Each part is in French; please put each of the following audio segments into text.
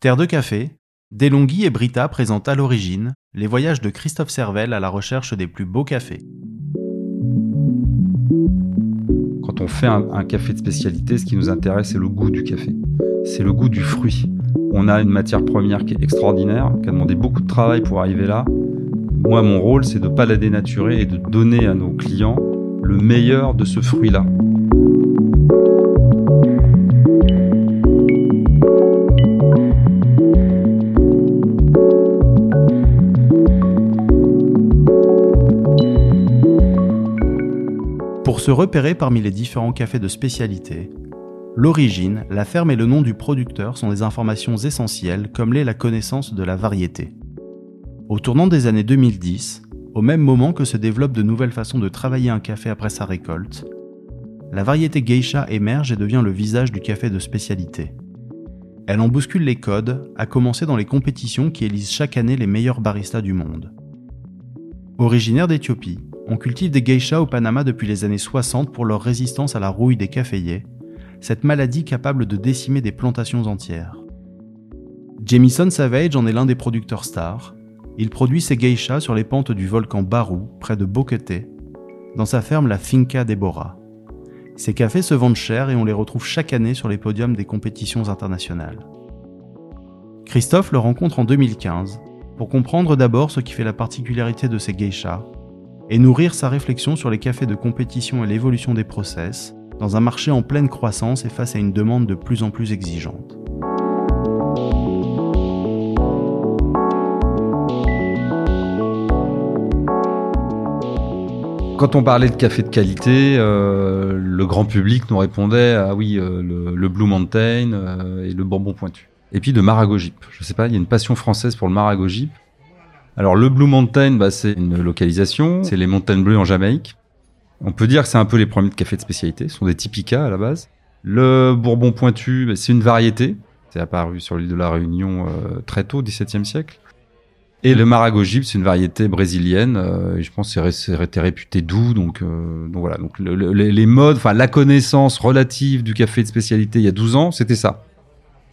Terre de café, Delonghi et Brita présentent à l'origine les voyages de Christophe Servel à la recherche des plus beaux cafés. Quand on fait un, café de spécialité, ce qui nous intéresse, c'est le goût du café. C'est le goût du fruit. On a une matière première qui est extraordinaire, qui a demandé beaucoup de travail pour arriver là. Moi, mon rôle, c'est de ne pas la dénaturer et de donner à nos clients le meilleur de ce fruit-là. Pour se repérer parmi les différents cafés de spécialité, l'origine, la ferme et le nom du producteur sont des informations essentielles comme l'est la connaissance de la variété. Au tournant des années 2010, au même moment que se développent de nouvelles façons de travailler un café après sa récolte, la variété geisha émerge et devient le visage du café de spécialité. Elle en bouscule les codes, à commencer dans les compétitions qui élisent chaque année les meilleurs baristas du monde. Originaire d'Éthiopie, on cultive des geishas au Panama depuis les années 60 pour leur résistance à la rouille des caféiers, cette maladie capable de décimer des plantations entières. Jamison Savage en est l'un des producteurs stars. Il produit ses geishas sur les pentes du volcan Baru, près de Bokete, dans sa ferme la Finca Deborah. Ces cafés se vendent cher et on les retrouve chaque année sur les podiums des compétitions internationales. Christophe le rencontre en 2015 pour comprendre d'abord ce qui fait la particularité de ces geishas et nourrir sa réflexion sur les cafés de compétition et l'évolution des process, dans un marché en pleine croissance et face à une demande de plus en plus exigeante. Quand on parlait de café de qualité, euh, le grand public nous répondait ah oui euh, le, Blue Mountain euh, et le Bourbon pointu. Et puis de Marago Jeep. Je sais pas, il y a une passion française pour le Marago Jeep. Alors le Blue Mountain, bah, c'est une localisation, c'est les montagnes bleues en Jamaïque. On peut dire que c'est un peu les premiers de café de spécialité, ce sont des typica à la base. Le Bourbon pointu, bah, c'est une variété, c'est apparu sur l'île de la Réunion euh, très tôt, 17e siècle. Et le Maragogibe, c'est une variété brésilienne, euh, je pense que c'est réputé doux, donc, euh, donc voilà. Donc les modes, enfin la connaissance relative du café de spécialité il y a 12 ans, c'était ça.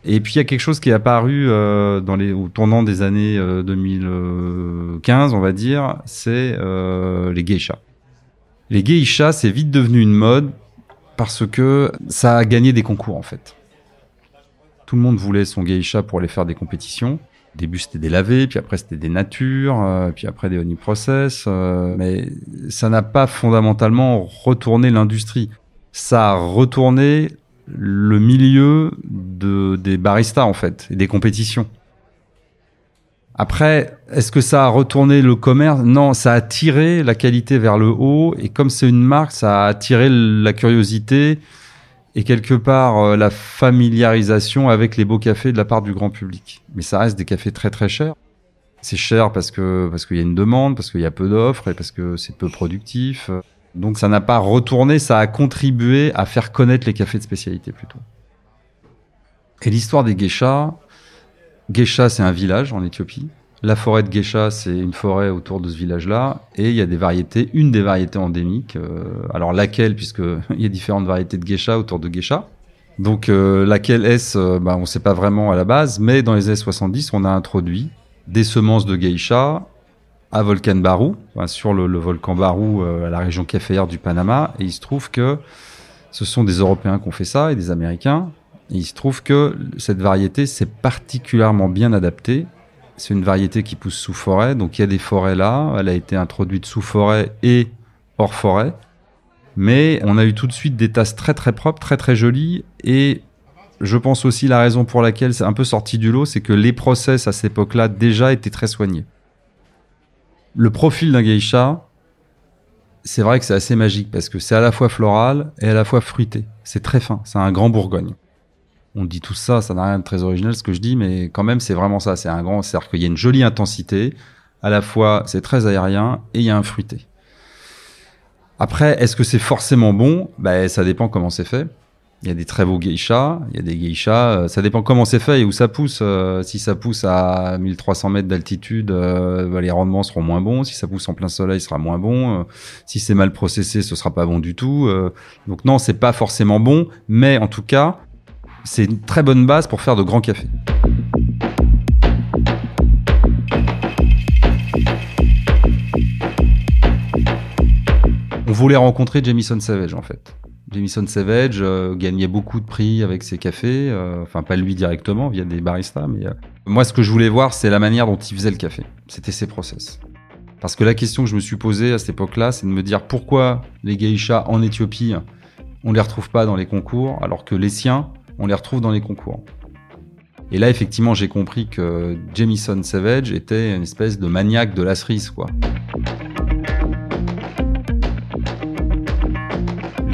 Et puis il y a quelque chose qui est apparu euh, dans au tournant des années 2015, on va dire, c'est euh, les geishas. Les geishas, c'est vite devenu une mode parce que ça a gagné des concours en fait. Tout le monde voulait son geisha pour aller faire des compétitions. Au début c'était des lavés, puis après c'était des natures, euh, puis après des honey process, euh, mais ça n'a pas fondamentalement retourné l'industrie. Ça a retourné le milieu de, des baristas en fait et des compétitions. Après, est-ce que ça a retourné le commerce? Non, ça a tiré la qualité vers le haut et comme c'est une marque, ça a attiré la curiosité et quelque part euh, la familiarisation avec les beaux cafés de la part du grand public. Mais ça reste des cafés très très chers. C'est cher parce que parce qu'il y a une demande, parce qu'il y a peu d'offres et parce que c'est peu productif. Donc ça n'a pas retourné, ça a contribué à faire connaître les cafés de spécialité plutôt. Et l'histoire des geishas, Geisha c'est un village en Éthiopie. La forêt de Geisha c'est une forêt autour de ce village-là, et il y a des variétés, une des variétés endémiques. Euh, alors laquelle, puisque il y a différentes variétés de Geisha autour de Geisha. Donc euh, laquelle est-ce bah, On ne sait pas vraiment à la base, mais dans les années 70, on a introduit des semences de geisha à Volcan Barou, sur le, volcan Barou, euh, à la région caféière du Panama. Et il se trouve que ce sont des Européens qui ont fait ça et des Américains. Et il se trouve que cette variété s'est particulièrement bien adaptée. C'est une variété qui pousse sous forêt, donc il y a des forêts là. Elle a été introduite sous forêt et hors forêt. Mais on a eu tout de suite des tasses très très propres, très très jolies. Et je pense aussi la raison pour laquelle c'est un peu sorti du lot, c'est que les process à cette époque-là déjà étaient très soignés le profil d'un geisha, c'est vrai que c'est assez magique parce que c'est à la fois floral et à la fois fruité. C'est très fin, c'est un grand Bourgogne. On dit tout ça, ça n'a rien de très original ce que je dis, mais quand même c'est vraiment ça. C'est un grand, c'est-à-dire qu'il y a une jolie intensité. À la fois, c'est très aérien et il y a un fruité. Après, est-ce que c'est forcément bon? Ben, ça dépend comment c'est fait. Il y a des très beaux geishas, il y a des geishas, euh, ça dépend comment c'est fait et où ça pousse. Euh, si ça pousse à 1300 mètres d'altitude, euh, bah, les rendements seront moins bons. Si ça pousse en plein soleil, ce sera moins bon. Euh, si c'est mal processé, ce sera pas bon du tout. Euh. donc non, c'est pas forcément bon, mais en tout cas, c'est une très bonne base pour faire de grands cafés. On voulait rencontrer Jamison Savage en fait Jamison Savage euh, gagnait beaucoup de prix avec ses cafés, euh, enfin pas lui directement via des baristas, mais euh, moi ce que je voulais voir c'est la manière dont il faisait le café. C'était ses process. Parce que la question que je me suis posée à cette époque-là, c'est de me dire pourquoi les geishas en Éthiopie, on les retrouve pas dans les concours, alors que les siens, on les retrouve dans les concours. Et là, effectivement, j'ai compris que Jamison Savage était une espèce de maniaque de la cerise, quoi.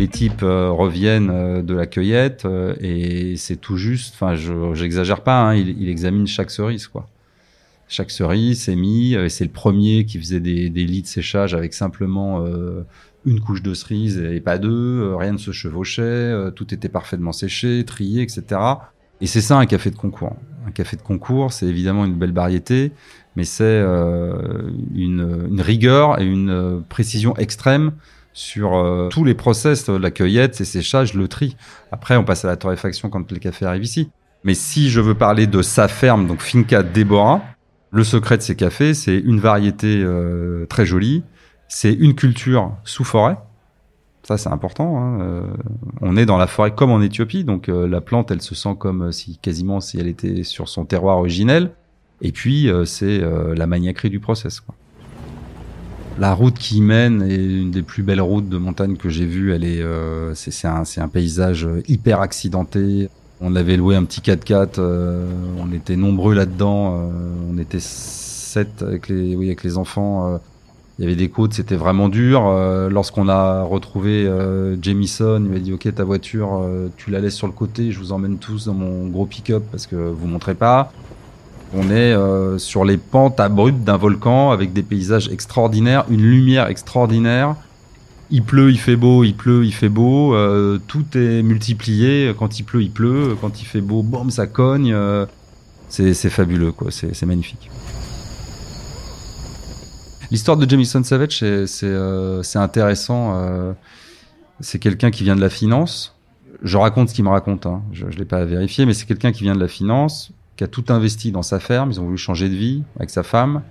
Les types euh, reviennent euh, de la cueillette euh, et c'est tout juste. Enfin, je j'exagère pas. Hein, il, examine chaque cerise, quoi. Chaque cerise c'est mis. c'est le premier qui faisait des, des, lits de séchage avec simplement une couche de cerise et pas deux. rien ne se chevauchait. tout était parfaitement séché, trié, etc. Et c'est ça un café de concours. Un café de concours, c'est évidemment une belle variété, mais c'est une, une, rigueur et une précision extrême sur euh, tous les process, la cueillette, ses séchages, le tri. Après, on passe à la torréfaction quand le café arrive ici. Mais si je veux parler de sa ferme, donc Finca Deborah, le secret de ces cafés, c'est une variété euh, très jolie, c'est une culture sous forêt. Ça, c'est important. Hein. Euh, on est dans la forêt comme en Éthiopie, donc la plante, elle se sent comme si quasiment si elle était sur son terroir originel. Et puis, c'est la maniaquerie du process. Quoi. La route qui mène est une des plus belles routes de montagne que j'ai vues. Elle est, euh, c'est un, paysage hyper accidenté. On avait loué un petit 4x4. Euh, on était nombreux là-dedans. Euh, on était sept avec les, oui, avec les enfants. il y avait des côtes, c'était vraiment dur. Lorsqu'on a retrouvé Jamison, il m'a dit OK, ta voiture, tu la laisses sur le côté. Je vous emmène tous dans mon gros pick-up parce que vous montrez pas. On est euh, sur les pentes abruptes d'un volcan avec des paysages extraordinaires, une lumière extraordinaire. Il pleut, il fait beau, il pleut, il fait beau. Euh, tout est multiplié. Quand il pleut, il pleut. Quand il fait beau, boum, ça cogne. Euh, c'est fabuleux, quoi. C'est magnifique. L'histoire de Jamison Savage, c'est intéressant. c'est quelqu'un qui vient de la finance. Je raconte ce qu'il me raconte. Hein. Je ne l'ai pas vérifié, mais c'est quelqu'un qui vient de la finance qui a tout investi dans sa ferme. Ils ont voulu changer de vie avec sa femme.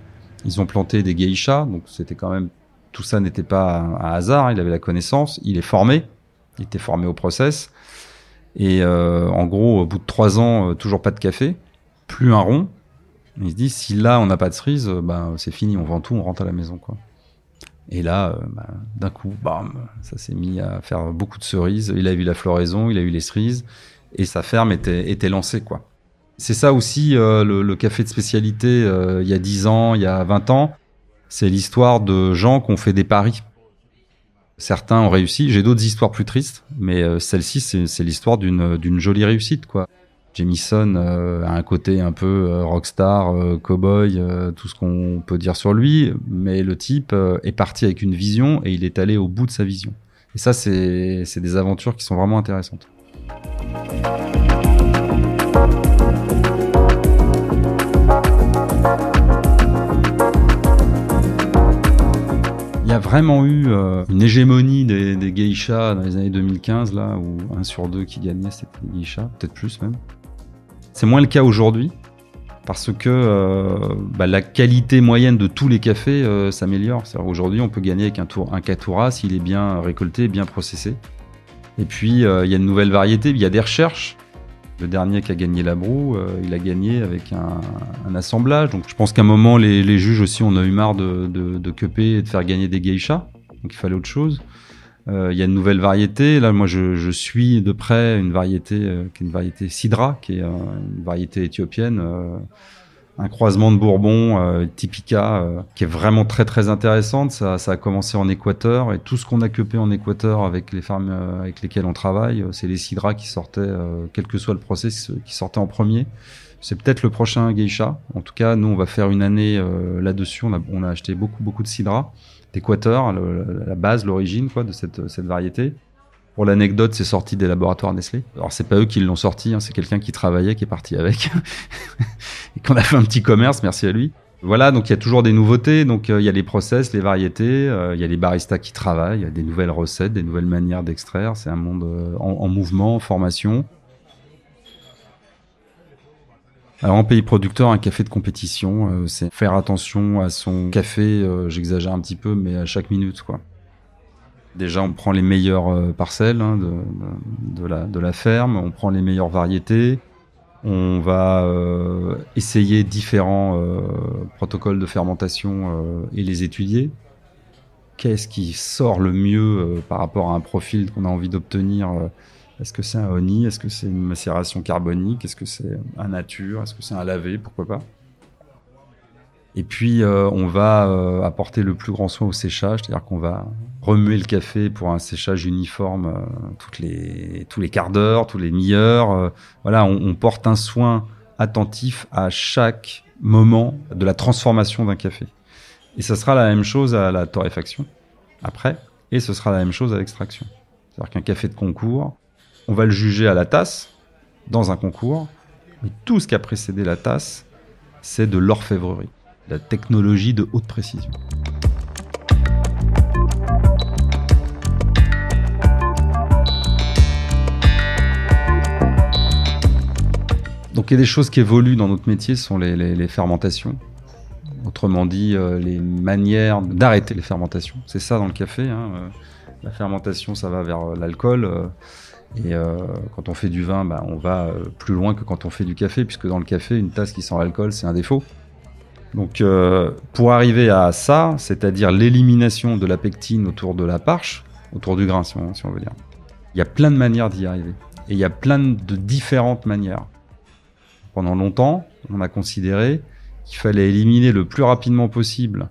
Ils ont planté des geishas, donc c'était quand même tout ça n'était pas un, hasard. Il avait la connaissance, il est formé, il était formé au process. Et euh, en gros, au bout de trois ans, euh, toujours pas de café, plus un rond. Il se dit si là on n'a pas de cerise, euh, ben c'est fini, on vend tout, on rentre à la maison quoi. Et là, ben, d'un coup, bam, ça s'est mis à faire beaucoup de cerises. Il a eu la floraison, il a eu les cerises, et sa ferme était, était lancée quoi. C'est ça aussi euh, le, café de spécialité euh, il y a 10 ans, il y a 20 ans. C'est l'histoire de gens qui ont fait des paris. Certains ont réussi. J'ai d'autres histoires plus tristes, mais euh, celle-ci, c'est l'histoire d'une jolie réussite. quoi. Jamison a un côté un peu rockstar, cowboy, tout ce qu'on peut dire sur lui, mais le type est parti avec une vision et il est allé au bout de sa vision. Et ça, c'est des aventures qui sont vraiment intéressantes. Vraiment eu euh, une hégémonie des, des, geishas dans les années 2015, là, où un sur deux qui gagnait, c'était des geishas, peut-être plus même. C'est moins le cas aujourd'hui, parce que euh, bah, la qualité moyenne de tous les cafés euh, s'améliore. Aujourd'hui, on peut gagner avec un, tour, un Katura s'il est bien récolté, bien processé. Et puis, il y a une nouvelle variété, il y a des recherches le dernier qui a gagné la broue, euh, il a gagné avec un, assemblage. Donc je pense qu'à un moment, les, juges aussi, on a eu marre de, de, de et de faire gagner des geishas. Donc il fallait autre chose. Euh, il y a une nouvelle variété. Là, moi, je, suis de près une variété euh, qui est une variété Sidra, qui est une variété éthiopienne un croisement de Bourbon, euh, Typica, euh, qui est vraiment très très intéressante. Ça, ça, a commencé en Équateur et tout ce qu'on a cupé en Équateur avec les fermes euh, avec lesquelles on travaille, euh, c'est les cidras qui sortaient, quel que soit le process, qui sortaient en premier. C'est peut-être le prochain geisha. En tout cas, nous, on va faire une année là-dessus. On a, acheté beaucoup beaucoup de cidras d'Équateur, la base, l'origine quoi de cette, cette variété. Pour l'anecdote, c'est sorti des laboratoires Nestlé. Alors c'est pas eux qui l'ont sorti, hein, c'est quelqu'un qui travaillait, qui est parti avec, et qu'on a fait un petit commerce, merci à lui. Voilà, donc il y a toujours des nouveautés. Donc euh, il y a les process, les variétés, euh, il y a les baristas qui travaillent, il y a des nouvelles recettes, des nouvelles manières d'extraire. C'est un monde euh, en, en, mouvement, en formation. Alors en pays producteur, un café de compétition, c'est faire attention à son café. J'exagère un petit peu, mais à chaque minute, quoi. Déjà, on prend les meilleures euh, parcelles hein, de, la, ferme, on prend les meilleures variétés, on va euh, essayer différents euh, protocoles de fermentation et les étudier. Qu'est-ce qui sort le mieux par rapport à un profil qu'on a envie d'obtenir Est-ce que c'est un honey Est-ce que c'est une macération carbonique Est-ce que c'est un nature Est-ce que c'est un lavé Pourquoi pas? Et puis, euh, on va euh, apporter le plus grand soin au séchage, c'est-à-dire qu'on va remuer le café pour un séchage uniforme euh, les, tous les quarts d'heure, tous les demi-heures. voilà, on, on, porte un soin attentif à chaque moment de la transformation d'un café. Et ce sera la même chose à la torréfaction, après, et ce sera la même chose à l'extraction. C'est-à-dire qu'un café de concours, on va le juger à la tasse, dans un concours, mais tout ce qui a précédé la tasse, c'est de l'orfèvrerie la technologie de haute précision. Donc il y a des choses qui évoluent dans notre métier, ce sont les, fermentations. Autrement dit, euh, les manières d'arrêter les fermentations. C'est ça dans le café. Hein, euh, la fermentation, ça va vers euh, l'alcool. et quand on fait du vin, bah, on va plus loin que quand on fait du café, puisque dans le café, une tasse qui sent l'alcool, c'est un défaut. Donc, euh, pour arriver à ça, c'est-à-dire l'élimination de la pectine autour de la parche, autour du grain, si on, veut dire, il y a plein de manières d'y arriver. Et il y a plein de différentes manières. Pendant longtemps, on a considéré qu'il fallait éliminer le plus rapidement possible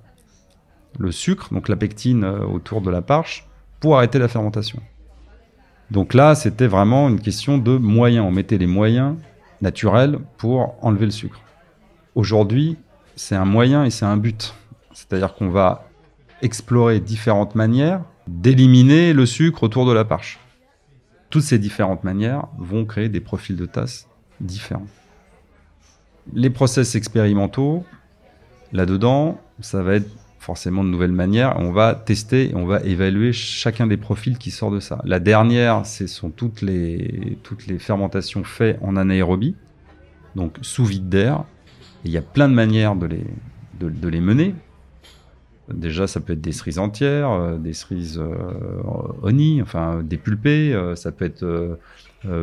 le sucre, donc la pectine euh, autour de la parche, pour arrêter la fermentation. Donc là, c'était vraiment une question de moyens. On mettait les moyens naturels pour enlever le sucre. Aujourd'hui, c'est un moyen et c'est un but. C'est-à-dire qu'on va explorer différentes manières d'éliminer le sucre autour de la parche. Toutes ces différentes manières vont créer des profils de tasse différents. Les process expérimentaux, là-dedans, ça va être forcément de nouvelles manières. On va tester et on va évaluer chacun des profils qui sort de ça. La dernière, ce sont toutes les, toutes les fermentations faites en anaérobie, donc sous vide d'air, il y a plein de manières de les, de, les mener. Déjà, ça peut être des cerises entières, euh, des cerises euh, enfin des. Euh, ça peut être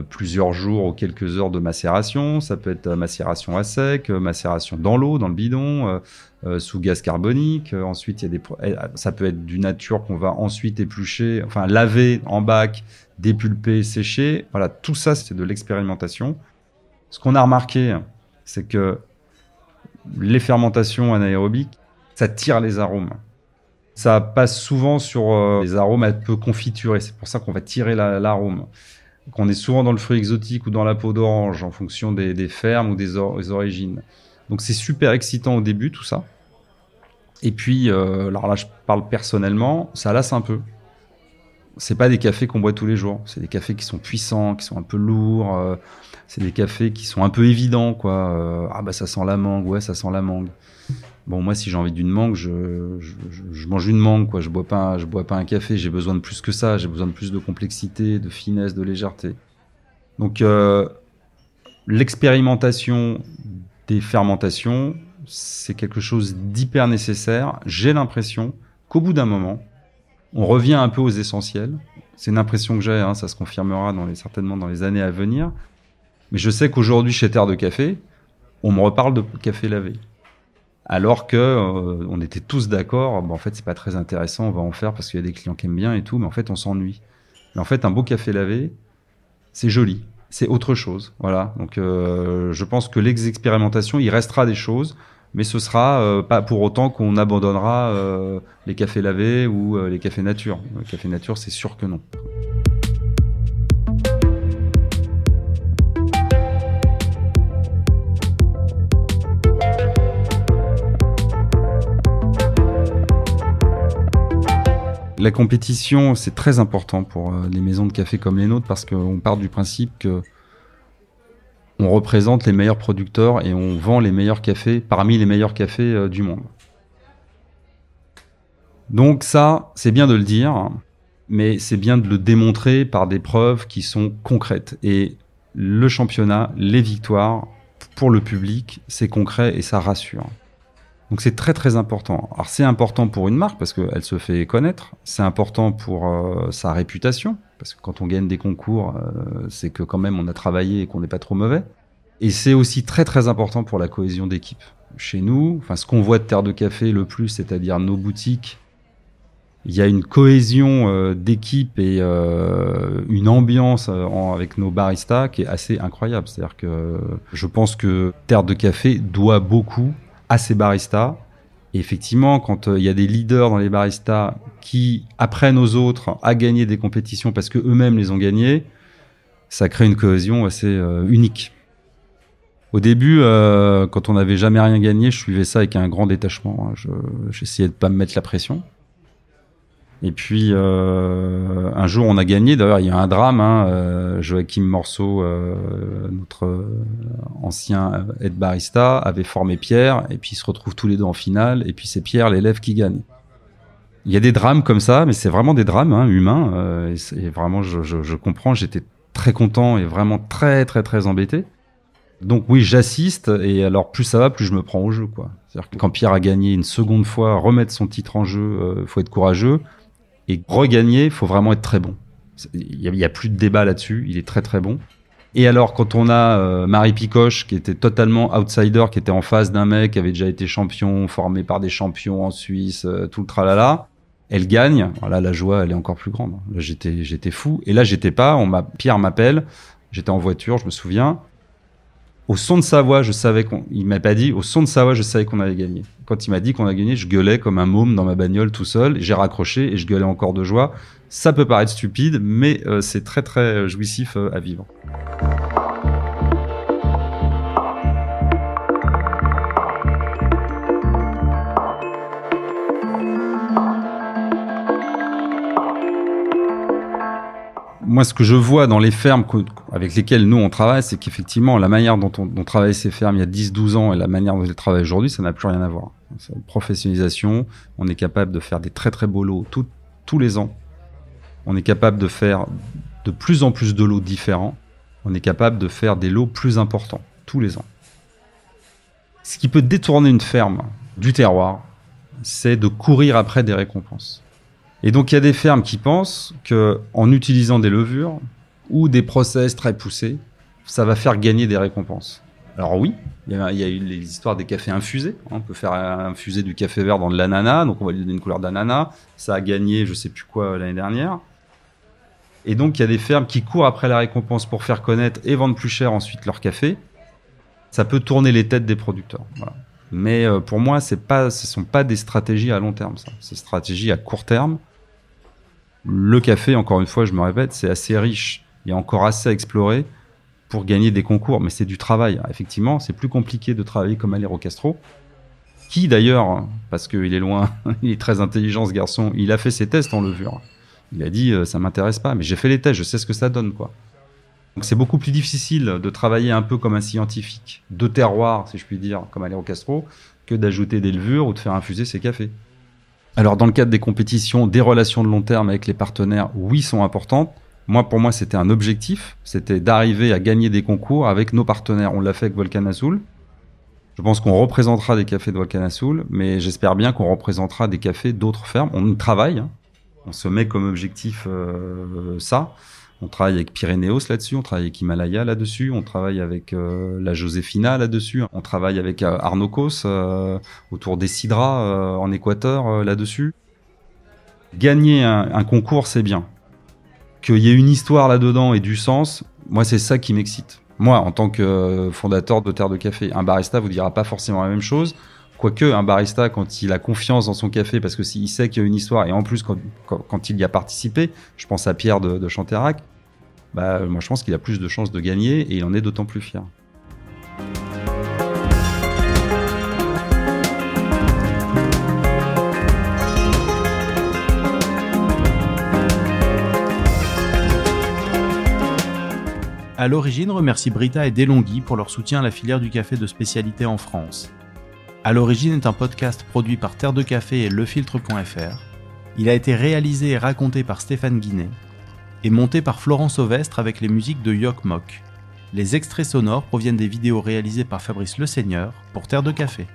plusieurs jours ou quelques heures de macération. Ça peut être macération à sec, macération dans l'eau, dans le bidon, sous gaz carbonique. ensuite, y a des, eh, ça peut être du nature qu'on va ensuite éplucher, enfin laver en bac, dépulper, sécher. Voilà, tout ça, c'est de l'expérimentation. Ce qu'on a remarqué, c'est que les fermentations anaérobiques, ça tire les arômes. Ça passe souvent sur euh, les arômes un peu confiturés. C'est pour ça qu'on va tirer l'arôme. qu'on est souvent dans le fruit exotique ou dans la peau d'orange en fonction des, fermes ou des, origines. Donc c'est super excitant au début tout ça. Et puis, euh, alors là je parle personnellement, ça lasse un peu. C'est pas des cafés qu'on boit tous les jours. C'est des cafés qui sont puissants, qui sont un peu lourds. Euh, c'est des cafés qui sont un peu évidents, quoi. Euh, ah bah ça sent la mangue, ouais, ça sent la mangue. Bon, moi, si j'ai envie d'une mangue, je, mange une mangue, quoi. Je bois pas, je bois pas un café. J'ai besoin de plus que ça. J'ai besoin de plus de complexité, de finesse, de légèreté. Donc, euh, l'expérimentation des fermentations, c'est quelque chose d'hyper nécessaire. J'ai l'impression qu'au bout d'un moment, on revient un peu aux essentiels. C'est une impression que j'ai, hein, ça se confirmera dans les, certainement dans les années à venir. Mais je sais qu'aujourd'hui, chez Terre de Café, on me reparle de café lavé. Alors que euh, on était tous d'accord, bon, en fait, c'est pas très intéressant, on va en faire parce qu'il y a des clients qui aiment bien et tout, mais en fait, on s'ennuie. Mais en fait, un beau café lavé, c'est joli, c'est autre chose. Voilà. Donc, euh, je pense que l'expérimentation, il restera des choses, mais ce sera euh, pas pour autant qu'on abandonnera les cafés lavés ou les cafés nature. Le café nature, c'est sûr que non. La compétition, c'est très important pour euh, les maisons de café comme les nôtres parce qu'on part du principe que on représente les meilleurs producteurs et on vend les meilleurs cafés parmi les meilleurs cafés euh, du monde. Donc ça, c'est bien de le dire, mais c'est bien de le démontrer par des preuves qui sont concrètes. Et le championnat, les victoires, pour le public, c'est concret et ça rassure. Donc c'est très très important. Alors c'est important pour une marque parce qu'elle se fait connaître, c'est important pour euh, sa réputation, parce que quand on gagne des concours, euh, c'est que quand même on a travaillé et qu'on n'est pas trop mauvais. Et c'est aussi très très important pour la cohésion d'équipe. Chez nous, enfin ce qu'on voit de Terre de Café le plus, c'est-à-dire nos boutiques, il y a une cohésion euh, d'équipe et une ambiance avec nos baristas qui est assez incroyable. C'est-à-dire que je pense que Terre de Café doit beaucoup à ces baristas. Et effectivement, quand euh, il y a des leaders dans les baristas qui apprennent aux autres à gagner des compétitions parce que eux-mêmes les ont gagnées, ça crée une cohésion assez euh, unique. Au début, euh, quand on n'avait jamais rien gagné, je suivais ça avec un grand détachement. J'essayais de pas me mettre la pression. Et puis euh, un jour, on a gagné. D'ailleurs, il y a un drame. Hein, euh, Joachim Morceau, euh, notre ancien aide barista, avait formé Pierre, et puis ils se retrouvent tous les deux en finale. Et puis c'est Pierre, l'élève, qui gagne. Il y a des drames comme ça, mais c'est vraiment des drames hein, humains. et, vraiment, je, comprends. J'étais très content et vraiment très très très embêté. Donc oui, j'assiste et alors plus ça va, plus je me prends au jeu quoi. C'est-à-dire que quand Pierre a gagné une seconde fois, remettre son titre en jeu, euh, faut être courageux. Et regagner, il faut vraiment être très bon. Il n'y a, plus de débat là-dessus. Il est très très bon. Et alors, quand on a euh, Marie Picoche, qui était totalement outsider, qui était en face d'un mec qui avait déjà été champion, formé par des champions en Suisse, euh, tout le tralala, elle gagne. Voilà, la joie, elle est encore plus grande. Là, j'étais, j'étais fou. Et là, j'étais pas. On m'a, Pierre m'appelle. J'étais en voiture, je me souviens. Au son de sa voix, je savais qu'on. Il m'a pas dit. Au son de sa voix, je savais qu'on avait gagné. Quand il m'a dit qu'on a gagné, je gueulais comme un môme dans ma bagnole tout seul. J'ai raccroché et je gueulais encore de joie. Ça peut paraître stupide, mais euh, c'est très très jouissif euh, à vivre. moi, ce que je vois dans les fermes avec lesquelles nous on travaille, c'est qu'effectivement, la manière dont on, travaille ces fermes il y a 10-12 ans et la manière dont elles travaillent aujourd'hui, ça n'a plus rien à voir. Une professionnalisation, on est capable de faire des très très beaux lots tous les ans. On est capable de faire de plus en plus de lots différents. On est capable de faire des lots plus importants tous les ans. Ce qui peut détourner une ferme du terroir, c'est de courir après des récompenses. Et donc il y a des fermes qui pensent que en utilisant des levures ou des process très poussés, ça va faire gagner des récompenses. Alors oui, il y, a, eu les histoires des cafés infusés. Hein. On peut faire infuser du café vert dans de l'ananas, donc on va lui donner une couleur d'ananas. Ça a gagné, je sais plus quoi l'année dernière. Et donc il y a des fermes qui courent après la récompense pour faire connaître et vendre plus cher ensuite leur café. Ça peut tourner les têtes des producteurs. Mais euh, pour moi, c'est pas, ce sont pas des stratégies à long terme. Ça, c'est stratégies à court terme le café, encore une fois, je me répète, c'est assez riche. Il y a encore assez à explorer pour gagner des concours, mais c'est du travail. Effectivement, c'est plus compliqué de travailler comme Alero Castro, qui d'ailleurs, parce qu'il est loin, il est très intelligent ce garçon, il a fait ses tests en levure. Il a dit, euh, ça m'intéresse pas, mais j'ai fait les tests, je sais ce que ça donne, quoi. Donc c'est beaucoup plus difficile de travailler un peu comme un scientifique de terroir, si je puis dire, comme Alero Castro, que d'ajouter des levures ou de faire infuser ses cafés. Alors dans le cadre des compétitions, des relations de long terme avec les partenaires, oui, sont importantes. Moi, pour moi, c'était un objectif, c'était d'arriver à gagner des concours avec nos partenaires. On l'a fait avec Volcan Azul. Je pense qu'on représentera des cafés de Volcan Azul, mais j'espère bien qu'on représentera des cafés d'autres fermes. On travaille, hein. on se met comme objectif euh, ça. On travaille avec Pyrénéos là-dessus, on travaille avec Himalaya là-dessus, on travaille avec euh, la Josefina là-dessus, on travaille avec euh, Arnocos euh, autour des Sidra en Équateur là-dessus. Gagner un, concours, c'est bien. Qu'il y ait une histoire là-dedans et du sens, moi c'est ça qui m'excite. Moi, en tant que fondateur de Terre de Café, un barista vous dira pas forcément la même chose. Quoique un barista, quand il a confiance dans son café, parce que s'il sait qu'il y a une histoire, et en plus quand, il y a participé, je pense à Pierre de, de Chanterac, bah, moi je pense qu'il a plus de chances de gagner et il en est d'autant plus fier. À l'origine, remercie Brita et Delonghi pour leur soutien à la filière du café de spécialité en France. À l'origine est un podcast produit par Terre de Café et lefiltre.fr. Il a été réalisé et raconté par Stéphane Guinet et monté par Florence Ovestre avec les musiques de Yok Mok. Les extraits sonores proviennent des vidéos réalisées par Fabrice Le Seigneur pour Terre de Café.